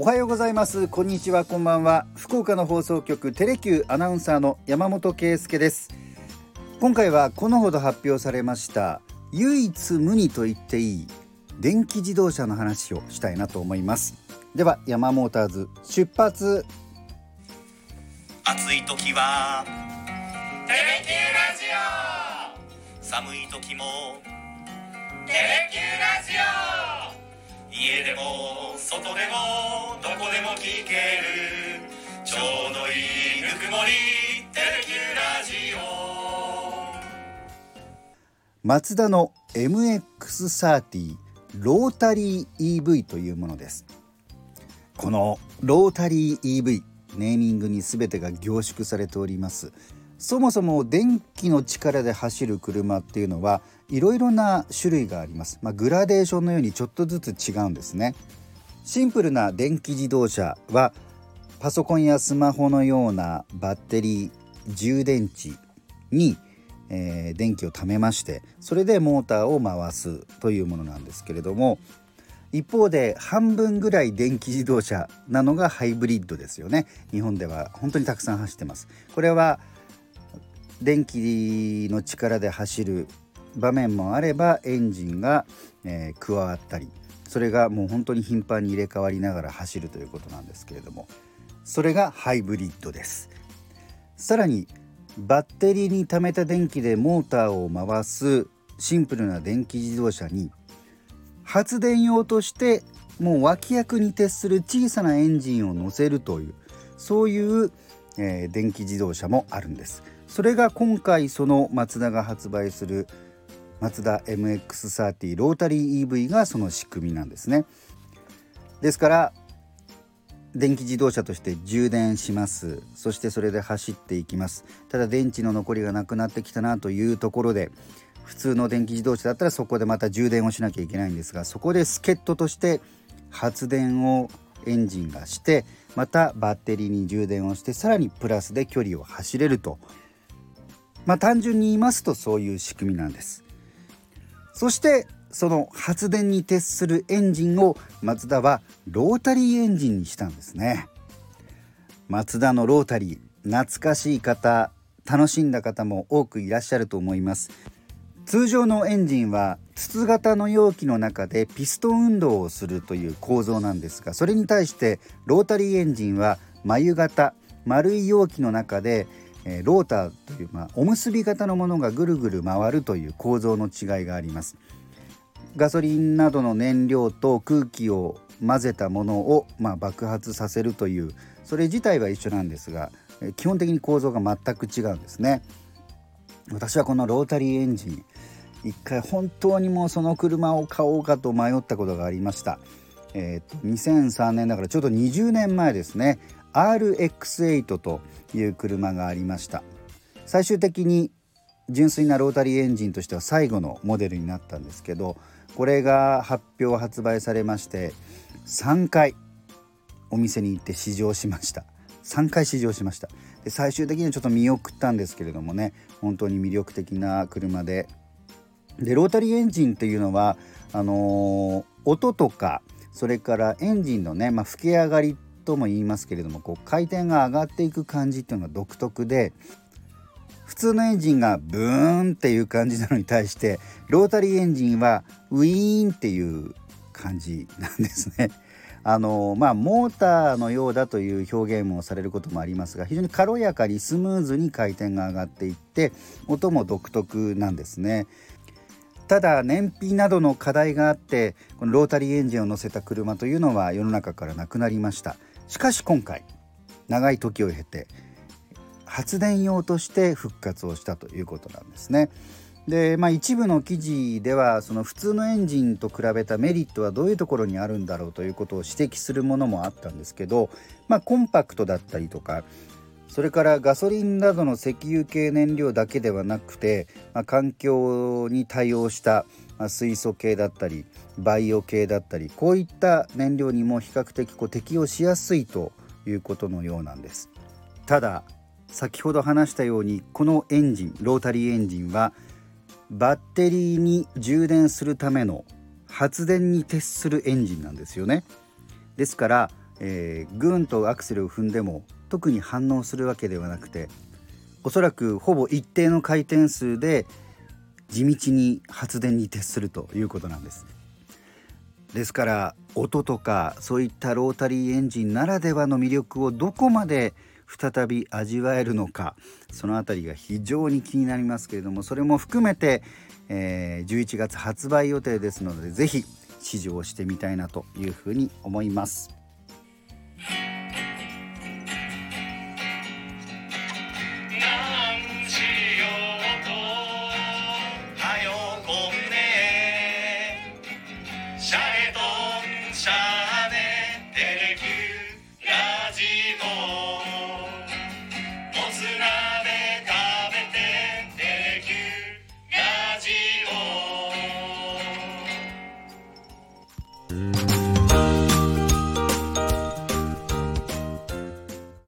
おはようございます。こんにちはこんばんは。福岡の放送局テレキューアナウンサーの山本圭介です。今回はこのほど発表されました唯一無二と言っていい電気自動車の話をしたいなと思います。では山モーターズ出発。暑い時はテレキューラジオ。寒い時もテレキューラジオ。家でも外でもどこでも聞けるちょうどいいぬくもりテレキューラジオマツダの MX30 ロータリー EV というものです。このロータリー EV ネーミングに全てが凝縮されております。そもそも電気の力で走る車っていうのはいろいろな種類があります、まあ、グラデーションのようにちょっとずつ違うんですね。シンプルな電気自動車はパソコンやスマホのようなバッテリー充電池に、えー、電気を貯めましてそれでモーターを回すというものなんですけれども一方で半分ぐらい電気自動車なのがハイブリッドですよね。日本では本当にたくさん走ってます。これは電気の力で走る場面もあればエンジンが、えー、加わったりそれがもう本当に頻繁に入れ替わりながら走るということなんですけれどもそれがハイブリッドです。さらにバッテリーに貯めた電気でモーターを回すシンプルな電気自動車に発電用としてもう脇役に徹する小さなエンジンを乗せるというそういう、えー、電気自動車もあるんです。それが今回そのマツダが発売するマツダ MX30 ロータリー EV がその仕組みなんですね。ですから電気自動車として充電します。そしてそれで走っていきます。ただ電池の残りがなくなってきたなというところで普通の電気自動車だったらそこでまた充電をしなきゃいけないんですがそこで助っ人として発電をエンジンがしてまたバッテリーに充電をしてさらにプラスで距離を走れると。まあ単純に言いますとそういう仕組みなんです。そしてその発電に徹するエンジンをマツダはロータリーエンジンにしたんですね。マツダのロータリー懐かしい方楽しんだ方も多くいらっしゃると思います。通常のエンジンは筒型の容器の中でピストン運動をするという構造なんですがそれに対してロータリーエンジンは眉型丸い容器の中でえローターという、まあ、おむすび型のものがぐるぐる回るという構造の違いがあります。ガソリンなどの燃料と空気を混ぜたものを、まあ、爆発させるというそれ自体は一緒なんですが基本的に構造が全く違うんですね。私はこのロータリーエンジン一回本当にもうその車を買おうかと迷ったことがありました。えーと、と2003年だからちょうど20年前ですね。RX8 という車がありました。最終的に純粋なロータリーエンジンとしては最後のモデルになったんですけどこれが発表発売されまして3回お店に行って試乗しました。3回試乗しました。で最終的にはちょっと見送ったんですけれどもね本当に魅力的な車で。でロータリーエンジンっていうのはあのー、音とかそれからエンジンのね、まあ、吹き上がりっとも言いますけれどもこう回転が上がっていく感じっていうのが独特で普通のエンジンがブーンっていう感じなのに対してロータリーエンジンはウィーンっていう感じなんですね。あのまあモーターのようだという表現もされることもありますが非常に軽やかにスムーズに回転が上がっていって音も独特なんですね。ただ燃費などの課題があってこのロータリーエンジンを乗せた車というのは世の中からなくなりましたしかし今回長い時を経て発電用として復活をしたということなんですね。でまあ、一部の記事ではその普通のエンジンと比べたメリットはどういうところにあるんだろうということを指摘するものもあったんですけど、まあ、コンパクトだったりとかそれからガソリンなどの石油系燃料だけではなくて、まあ、環境に対応した、まあ、水素系だったりバイオ系だったりこういった燃料にも比較的こう適用しやすいということのようなんです。ただ先ほど話したようにこのエンジンロータリーエンジンはバッテリーに充電するための発電に徹するエンジンなんですよね。ですからえー、グーンとアクセルを踏んでも特に反応するわけではなくておそらくほぼ一定の回転数で地道に発電に徹するということなんです。ですから音とかそういったロータリーエンジンならではの魅力をどこまで再び味わえるのかその辺りが非常に気になりますけれどもそれも含めて、えー、11月発売予定ですので是非試乗してみたいなというふうに思います。